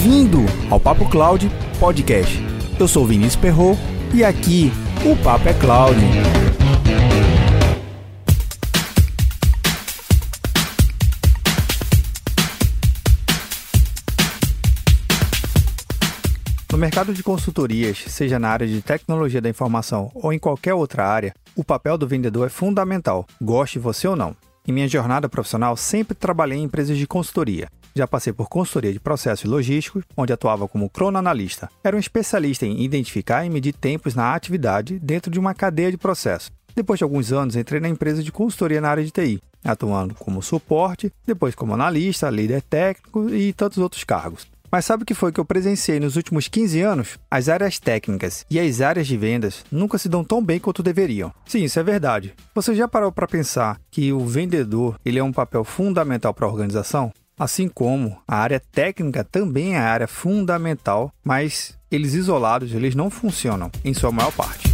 Bem-vindo ao Papo Cloud Podcast. Eu sou Vinícius Perro e aqui o Papo é Cloud. No mercado de consultorias, seja na área de tecnologia da informação ou em qualquer outra área, o papel do vendedor é fundamental, goste você ou não. Em minha jornada profissional, sempre trabalhei em empresas de consultoria. Já passei por consultoria de processos logísticos, onde atuava como cronoanalista. Era um especialista em identificar e medir tempos na atividade dentro de uma cadeia de processos. Depois de alguns anos, entrei na empresa de consultoria na área de TI, atuando como suporte, depois como analista, líder técnico e tantos outros cargos. Mas sabe o que foi que eu presenciei nos últimos 15 anos? As áreas técnicas e as áreas de vendas nunca se dão tão bem quanto deveriam. Sim, isso é verdade. Você já parou para pensar que o vendedor ele é um papel fundamental para a organização? Assim como a área técnica também é a área fundamental, mas eles isolados eles não funcionam em sua maior parte.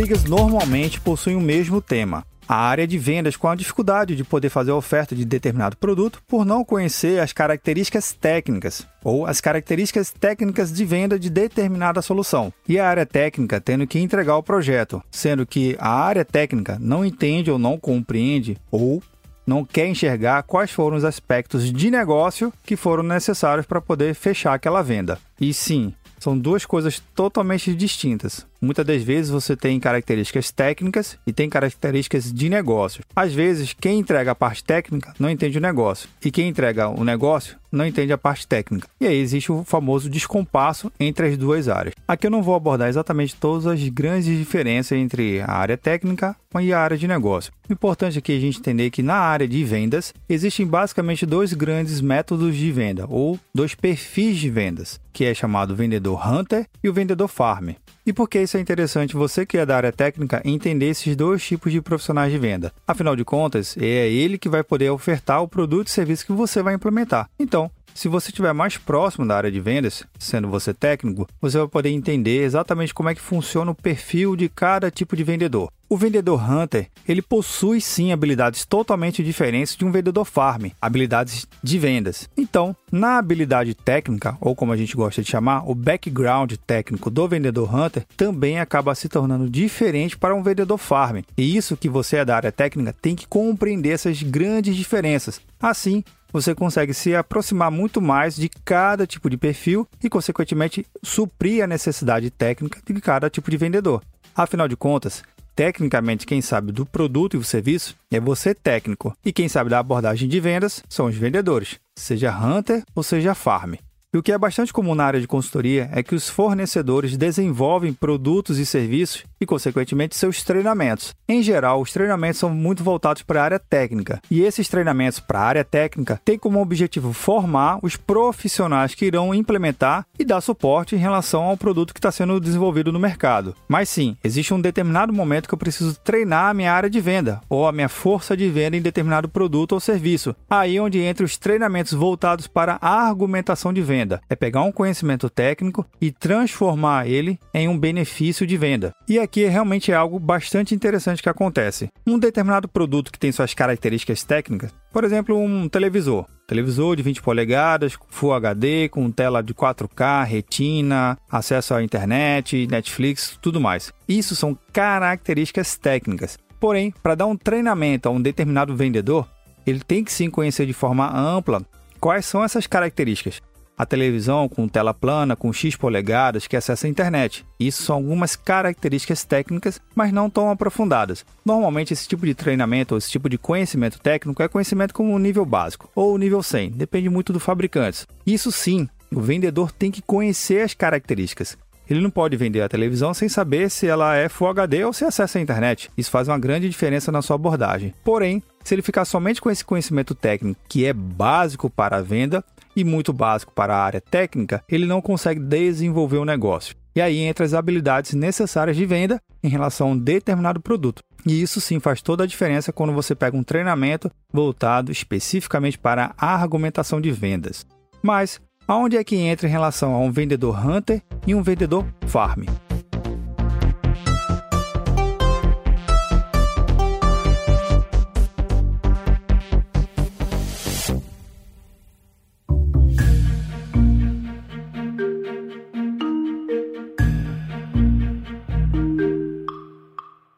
brigas normalmente possuem o mesmo tema. A área de vendas com a dificuldade de poder fazer a oferta de determinado produto por não conhecer as características técnicas ou as características técnicas de venda de determinada solução. E a área técnica tendo que entregar o projeto, sendo que a área técnica não entende ou não compreende ou não quer enxergar quais foram os aspectos de negócio que foram necessários para poder fechar aquela venda. E sim, são duas coisas totalmente distintas. Muitas das vezes você tem características técnicas e tem características de negócio. Às vezes, quem entrega a parte técnica não entende o negócio, e quem entrega o negócio não entende a parte técnica. E aí existe o famoso descompasso entre as duas áreas. Aqui eu não vou abordar exatamente todas as grandes diferenças entre a área técnica e a área de negócio. O importante aqui é a gente entender que na área de vendas existem basicamente dois grandes métodos de venda, ou dois perfis de vendas, que é chamado vendedor hunter e o vendedor farm. E por que isso é interessante você que é da área técnica entender esses dois tipos de profissionais de venda? Afinal de contas, é ele que vai poder ofertar o produto e serviço que você vai implementar. Então, se você estiver mais próximo da área de vendas, sendo você técnico, você vai poder entender exatamente como é que funciona o perfil de cada tipo de vendedor. O vendedor hunter, ele possui sim habilidades totalmente diferentes de um vendedor farm, habilidades de vendas. Então, na habilidade técnica, ou como a gente gosta de chamar, o background técnico do vendedor hunter também acaba se tornando diferente para um vendedor farm. E isso que você é da área técnica tem que compreender essas grandes diferenças. Assim, você consegue se aproximar muito mais de cada tipo de perfil e, consequentemente, suprir a necessidade técnica de cada tipo de vendedor. Afinal de contas, tecnicamente quem sabe do produto e do serviço é você técnico, e quem sabe da abordagem de vendas são os vendedores, seja hunter ou seja farm. E o que é bastante comum na área de consultoria é que os fornecedores desenvolvem produtos e serviços e, consequentemente, seus treinamentos. Em geral, os treinamentos são muito voltados para a área técnica, e esses treinamentos para a área técnica têm como objetivo formar os profissionais que irão implementar e dar suporte em relação ao produto que está sendo desenvolvido no mercado. Mas sim, existe um determinado momento que eu preciso treinar a minha área de venda ou a minha força de venda em determinado produto ou serviço. Aí onde entra os treinamentos voltados para a argumentação de venda venda é pegar um conhecimento técnico e transformar ele em um benefício de venda. E aqui realmente é algo bastante interessante que acontece. Um determinado produto que tem suas características técnicas, por exemplo, um televisor. Televisor de 20 polegadas, Full HD, com tela de 4K, retina, acesso à internet, Netflix, tudo mais. Isso são características técnicas. Porém, para dar um treinamento a um determinado vendedor, ele tem que sim conhecer de forma ampla quais são essas características a televisão com tela plana com X polegadas que acessa a internet. Isso são algumas características técnicas, mas não tão aprofundadas. Normalmente esse tipo de treinamento ou esse tipo de conhecimento técnico é conhecimento como nível básico ou nível 100, depende muito do fabricante. Isso sim, o vendedor tem que conhecer as características. Ele não pode vender a televisão sem saber se ela é Full HD ou se acessa a internet. Isso faz uma grande diferença na sua abordagem. Porém, se ele ficar somente com esse conhecimento técnico que é básico para a venda, e muito básico para a área técnica, ele não consegue desenvolver o negócio. E aí entra as habilidades necessárias de venda em relação a um determinado produto. E isso sim faz toda a diferença quando você pega um treinamento voltado especificamente para a argumentação de vendas. Mas aonde é que entra em relação a um vendedor hunter e um vendedor farm?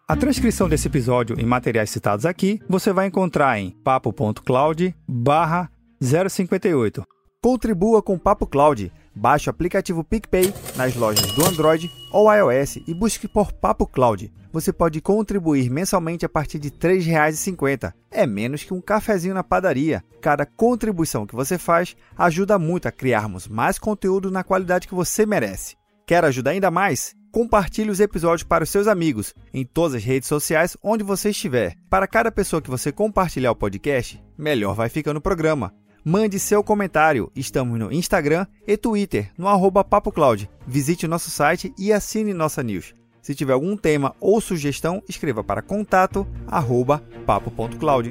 A transcrição desse episódio e materiais citados aqui você vai encontrar em papo.cloud 058. Contribua com o Papo Cloud. Baixe o aplicativo PicPay nas lojas do Android ou iOS e busque por Papo Cloud. Você pode contribuir mensalmente a partir de R$ 3,50. É menos que um cafezinho na padaria. Cada contribuição que você faz ajuda muito a criarmos mais conteúdo na qualidade que você merece. Quer ajudar ainda mais? Compartilhe os episódios para os seus amigos em todas as redes sociais onde você estiver. Para cada pessoa que você compartilhar o podcast, melhor vai ficando o programa. Mande seu comentário. Estamos no Instagram e Twitter, no arroba PapoCloud. Visite nosso site e assine nossa news. Se tiver algum tema ou sugestão, escreva para contato papo.cloud.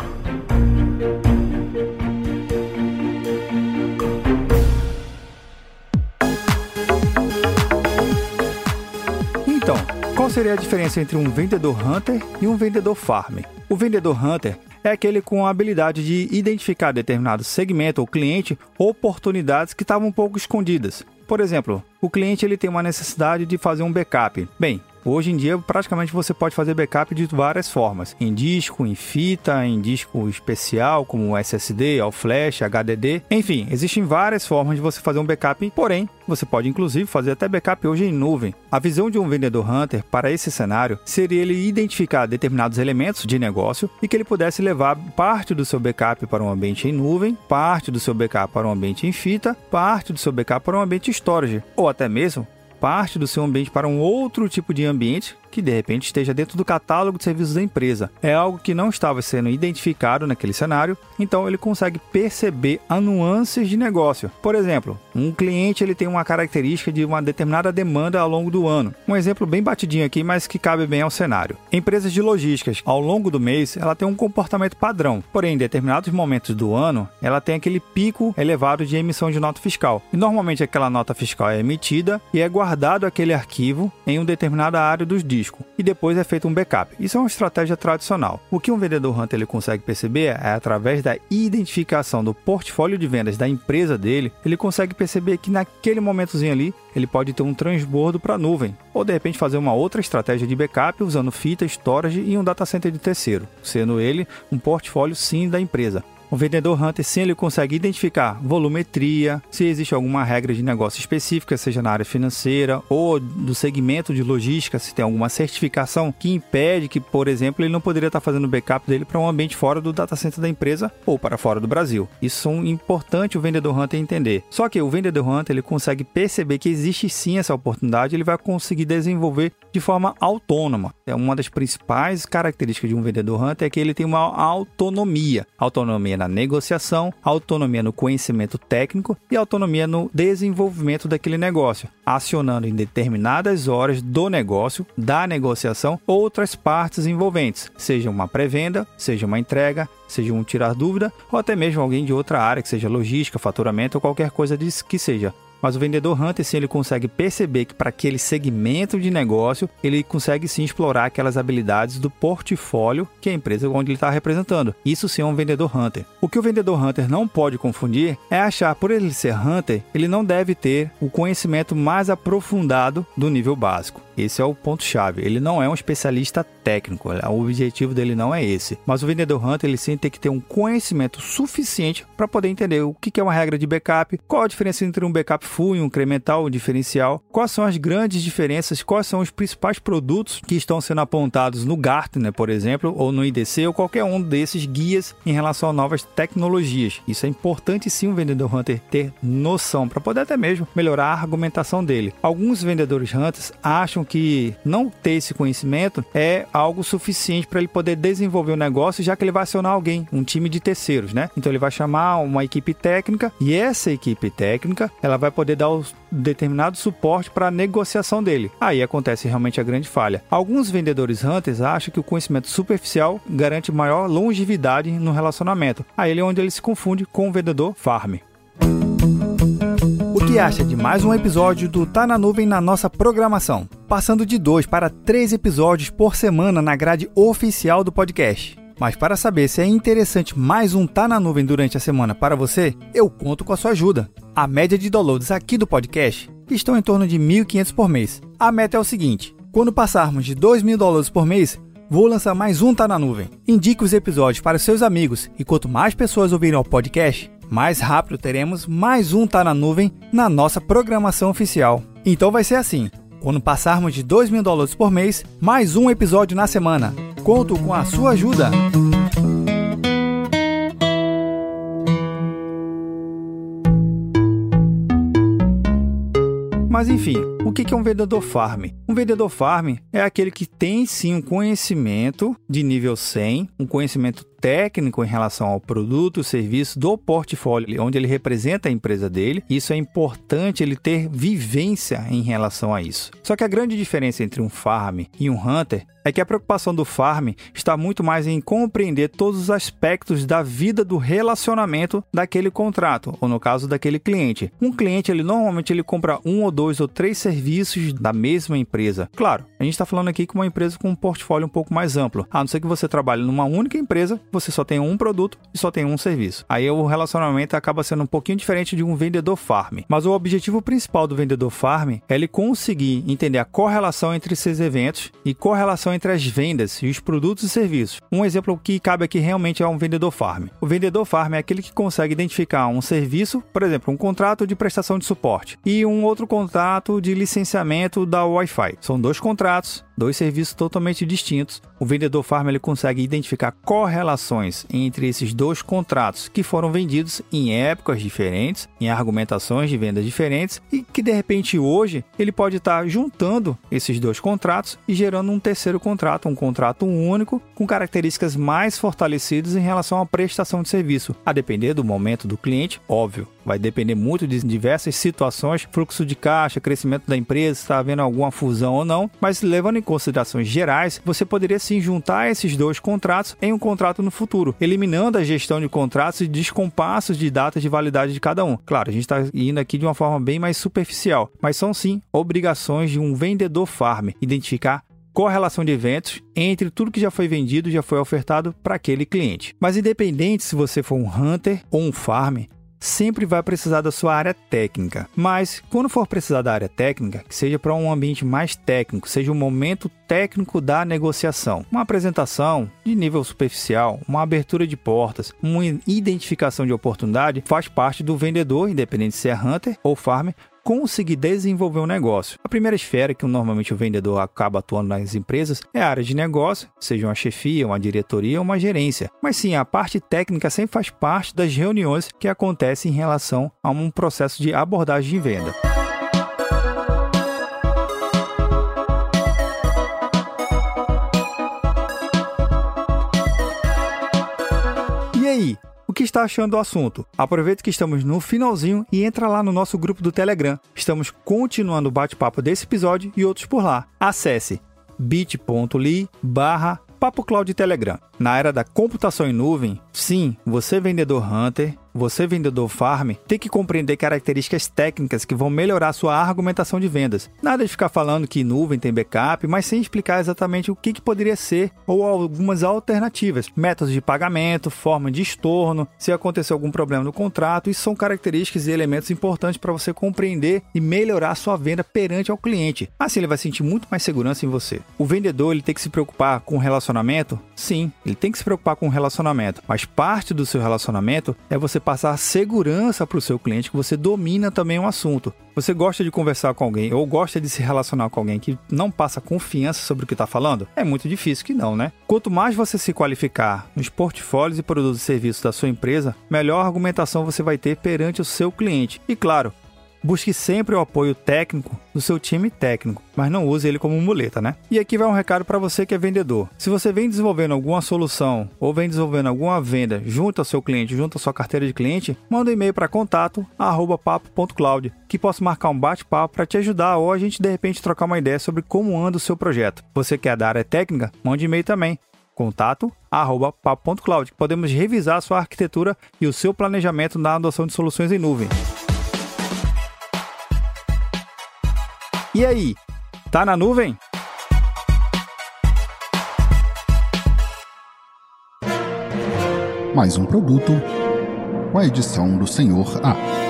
Então, qual seria a diferença entre um vendedor hunter e um vendedor farm? O vendedor hunter é aquele com a habilidade de identificar determinado segmento ou cliente ou oportunidades que estavam um pouco escondidas. Por exemplo, o cliente ele tem uma necessidade de fazer um backup. Bem, Hoje em dia, praticamente você pode fazer backup de várias formas: em disco, em fita, em disco especial, como SSD, ao flash, HDD. Enfim, existem várias formas de você fazer um backup, porém, você pode inclusive fazer até backup hoje em nuvem. A visão de um vendedor hunter para esse cenário seria ele identificar determinados elementos de negócio e que ele pudesse levar parte do seu backup para um ambiente em nuvem, parte do seu backup para um ambiente em fita, parte do seu backup para um ambiente storage, ou até mesmo parte do seu ambiente para um outro tipo de ambiente que de repente esteja dentro do catálogo de serviços da empresa. É algo que não estava sendo identificado naquele cenário, então ele consegue perceber nuances de negócio. Por exemplo, um cliente ele tem uma característica de uma determinada demanda ao longo do ano. Um exemplo bem batidinho aqui, mas que cabe bem ao cenário. Empresas de logísticas, ao longo do mês, ela tem um comportamento padrão, porém em determinados momentos do ano, ela tem aquele pico elevado de emissão de nota fiscal. E normalmente aquela nota fiscal é emitida e é guardado aquele arquivo em uma determinada área dos dias disco e depois é feito um backup. Isso é uma estratégia tradicional. O que um vendedor hunter ele consegue perceber é através da identificação do portfólio de vendas da empresa dele, ele consegue perceber que naquele momentozinho ali ele pode ter um transbordo para a nuvem, ou de repente fazer uma outra estratégia de backup usando fita, storage e um data center de terceiro, sendo ele um portfólio sim da empresa. O vendedor Hunter sim ele consegue identificar volumetria, se existe alguma regra de negócio específica, seja na área financeira ou do segmento de logística, se tem alguma certificação que impede que, por exemplo, ele não poderia estar fazendo backup dele para um ambiente fora do data center da empresa ou para fora do Brasil. Isso é importante o vendedor Hunter entender. Só que o vendedor Hunter ele consegue perceber que existe sim essa oportunidade, ele vai conseguir desenvolver de forma autônoma. É uma das principais características de um vendedor Hunter é que ele tem uma autonomia. Autonomia na negociação, autonomia no conhecimento técnico e autonomia no desenvolvimento daquele negócio, acionando em determinadas horas do negócio, da negociação, outras partes envolventes, seja uma pré-venda, seja uma entrega, seja um tirar dúvida ou até mesmo alguém de outra área, que seja logística, faturamento ou qualquer coisa que seja. Mas o vendedor Hunter, sim, ele consegue perceber que para aquele segmento de negócio, ele consegue sim explorar aquelas habilidades do portfólio que a empresa onde ele está representando. Isso sim é um vendedor Hunter. O que o vendedor Hunter não pode confundir é achar, por ele ser Hunter, ele não deve ter o conhecimento mais aprofundado do nível básico. Esse é o ponto-chave. Ele não é um especialista técnico, o objetivo dele não é esse. Mas o vendedor Hunter, ele sim tem que ter um conhecimento suficiente para poder entender o que é uma regra de backup, qual a diferença entre um backup full e um incremental, um diferencial, quais são as grandes diferenças, quais são os principais produtos que estão sendo apontados no Gartner, por exemplo, ou no IDC, ou qualquer um desses guias em relação a novas tecnologias. Isso é importante sim o vendedor Hunter ter noção, para poder até mesmo melhorar a argumentação dele. Alguns vendedores Hunters acham que não ter esse conhecimento é algo suficiente para ele poder desenvolver o negócio, já que ele vai acionar alguém, um time de terceiros, né? Então ele vai chamar uma equipe técnica e essa equipe técnica ela vai poder dar o determinado suporte para a negociação dele. Aí acontece realmente a grande falha. Alguns vendedores hunters acham que o conhecimento superficial garante maior longevidade no relacionamento. Aí é onde ele se confunde com o vendedor farm. Que acha de mais um episódio do Tá na Nuvem na nossa programação? Passando de dois para três episódios por semana na grade oficial do podcast. Mas para saber se é interessante mais um Tá na Nuvem durante a semana para você, eu conto com a sua ajuda. A média de downloads aqui do podcast estão em torno de 1.500 por mês. A meta é o seguinte: quando passarmos de 2.000 downloads por mês, vou lançar mais um Tá na Nuvem. Indique os episódios para seus amigos e quanto mais pessoas ouvirem o podcast, mais rápido teremos mais um Tá na Nuvem na nossa programação oficial. Então vai ser assim: quando passarmos de 2 mil dólares por mês, mais um episódio na semana. Conto com a sua ajuda! Mas enfim, o que é um vendedor farm? Um vendedor farm é aquele que tem sim um conhecimento de nível 100, um conhecimento técnico em relação ao produto, serviço do portfólio, onde ele representa a empresa dele. Isso é importante ele ter vivência em relação a isso. Só que a grande diferença entre um farm e um hunter é que a preocupação do farm está muito mais em compreender todos os aspectos da vida do relacionamento daquele contrato, ou no caso daquele cliente. Um cliente, ele normalmente ele compra um ou dois ou três serviços da mesma empresa. Claro, a gente está falando aqui com uma empresa com um portfólio um pouco mais amplo. A não ser que você trabalhe numa única empresa, você só tem um produto e só tem um serviço. Aí o relacionamento acaba sendo um pouquinho diferente de um vendedor farm. Mas o objetivo principal do vendedor farm é ele conseguir entender a correlação entre esses eventos e correlação entre as vendas e os produtos e serviços. Um exemplo que cabe aqui realmente é um vendedor farm. O vendedor farm é aquele que consegue identificar um serviço, por exemplo, um contrato de prestação de suporte e um outro contrato de licenciamento da Wi-Fi. São dois contratos dois serviços totalmente distintos. O vendedor farm ele consegue identificar correlações entre esses dois contratos que foram vendidos em épocas diferentes, em argumentações de vendas diferentes e que de repente hoje ele pode estar juntando esses dois contratos e gerando um terceiro contrato, um contrato único com características mais fortalecidas em relação à prestação de serviço, a depender do momento do cliente, óbvio. Vai depender muito de diversas situações, fluxo de caixa, crescimento da empresa, está havendo alguma fusão ou não, mas levando em considerações gerais, você poderia sim juntar esses dois contratos em um contrato no futuro, eliminando a gestão de contratos e descompassos de datas de validade de cada um. Claro, a gente está indo aqui de uma forma bem mais superficial, mas são sim obrigações de um vendedor farm identificar correlação de eventos entre tudo que já foi vendido já foi ofertado para aquele cliente. Mas independente se você for um hunter ou um farm, sempre vai precisar da sua área técnica. Mas quando for precisar da área técnica, que seja para um ambiente mais técnico, seja um momento técnico da negociação, uma apresentação de nível superficial, uma abertura de portas, uma identificação de oportunidade, faz parte do vendedor, independente se é hunter ou farmer, conseguir desenvolver um negócio. A primeira esfera que normalmente o vendedor acaba atuando nas empresas é a área de negócio, seja uma chefia, uma diretoria ou uma gerência. Mas sim, a parte técnica sempre faz parte das reuniões que acontecem em relação a um processo de abordagem de venda. E aí, o que está achando do assunto? Aproveita que estamos no finalzinho e entra lá no nosso grupo do Telegram. Estamos continuando o bate-papo desse episódio e outros por lá. Acesse bit.ly barra Papo Cloud Telegram. Na era da computação em nuvem, sim, você vendedor Hunter você, vendedor farm, tem que compreender características técnicas que vão melhorar sua argumentação de vendas. Nada de ficar falando que nuvem tem backup, mas sem explicar exatamente o que, que poderia ser ou algumas alternativas, métodos de pagamento, forma de estorno, se acontecer algum problema no contrato. Isso são características e elementos importantes para você compreender e melhorar sua venda perante ao cliente. Assim ele vai sentir muito mais segurança em você. O vendedor ele tem que se preocupar com o relacionamento? Sim, ele tem que se preocupar com o relacionamento, mas parte do seu relacionamento é você passar segurança para o seu cliente que você domina também o assunto. Você gosta de conversar com alguém ou gosta de se relacionar com alguém que não passa confiança sobre o que está falando? É muito difícil que não, né? Quanto mais você se qualificar nos portfólios e produtos e serviços da sua empresa, melhor argumentação você vai ter perante o seu cliente. E claro, Busque sempre o apoio técnico do seu time técnico, mas não use ele como muleta, né? E aqui vai um recado para você que é vendedor. Se você vem desenvolvendo alguma solução ou vem desenvolvendo alguma venda junto ao seu cliente, junto à sua carteira de cliente, manda um e-mail para contato@papo.cloud, que posso marcar um bate-papo para te ajudar ou a gente de repente trocar uma ideia sobre como anda o seu projeto. Você quer dar área técnica? Mande e-mail também contato arroba papo.cloud. Podemos revisar a sua arquitetura e o seu planejamento na adoção de soluções em nuvem. E aí, tá na nuvem? Mais um produto com a edição do Senhor A.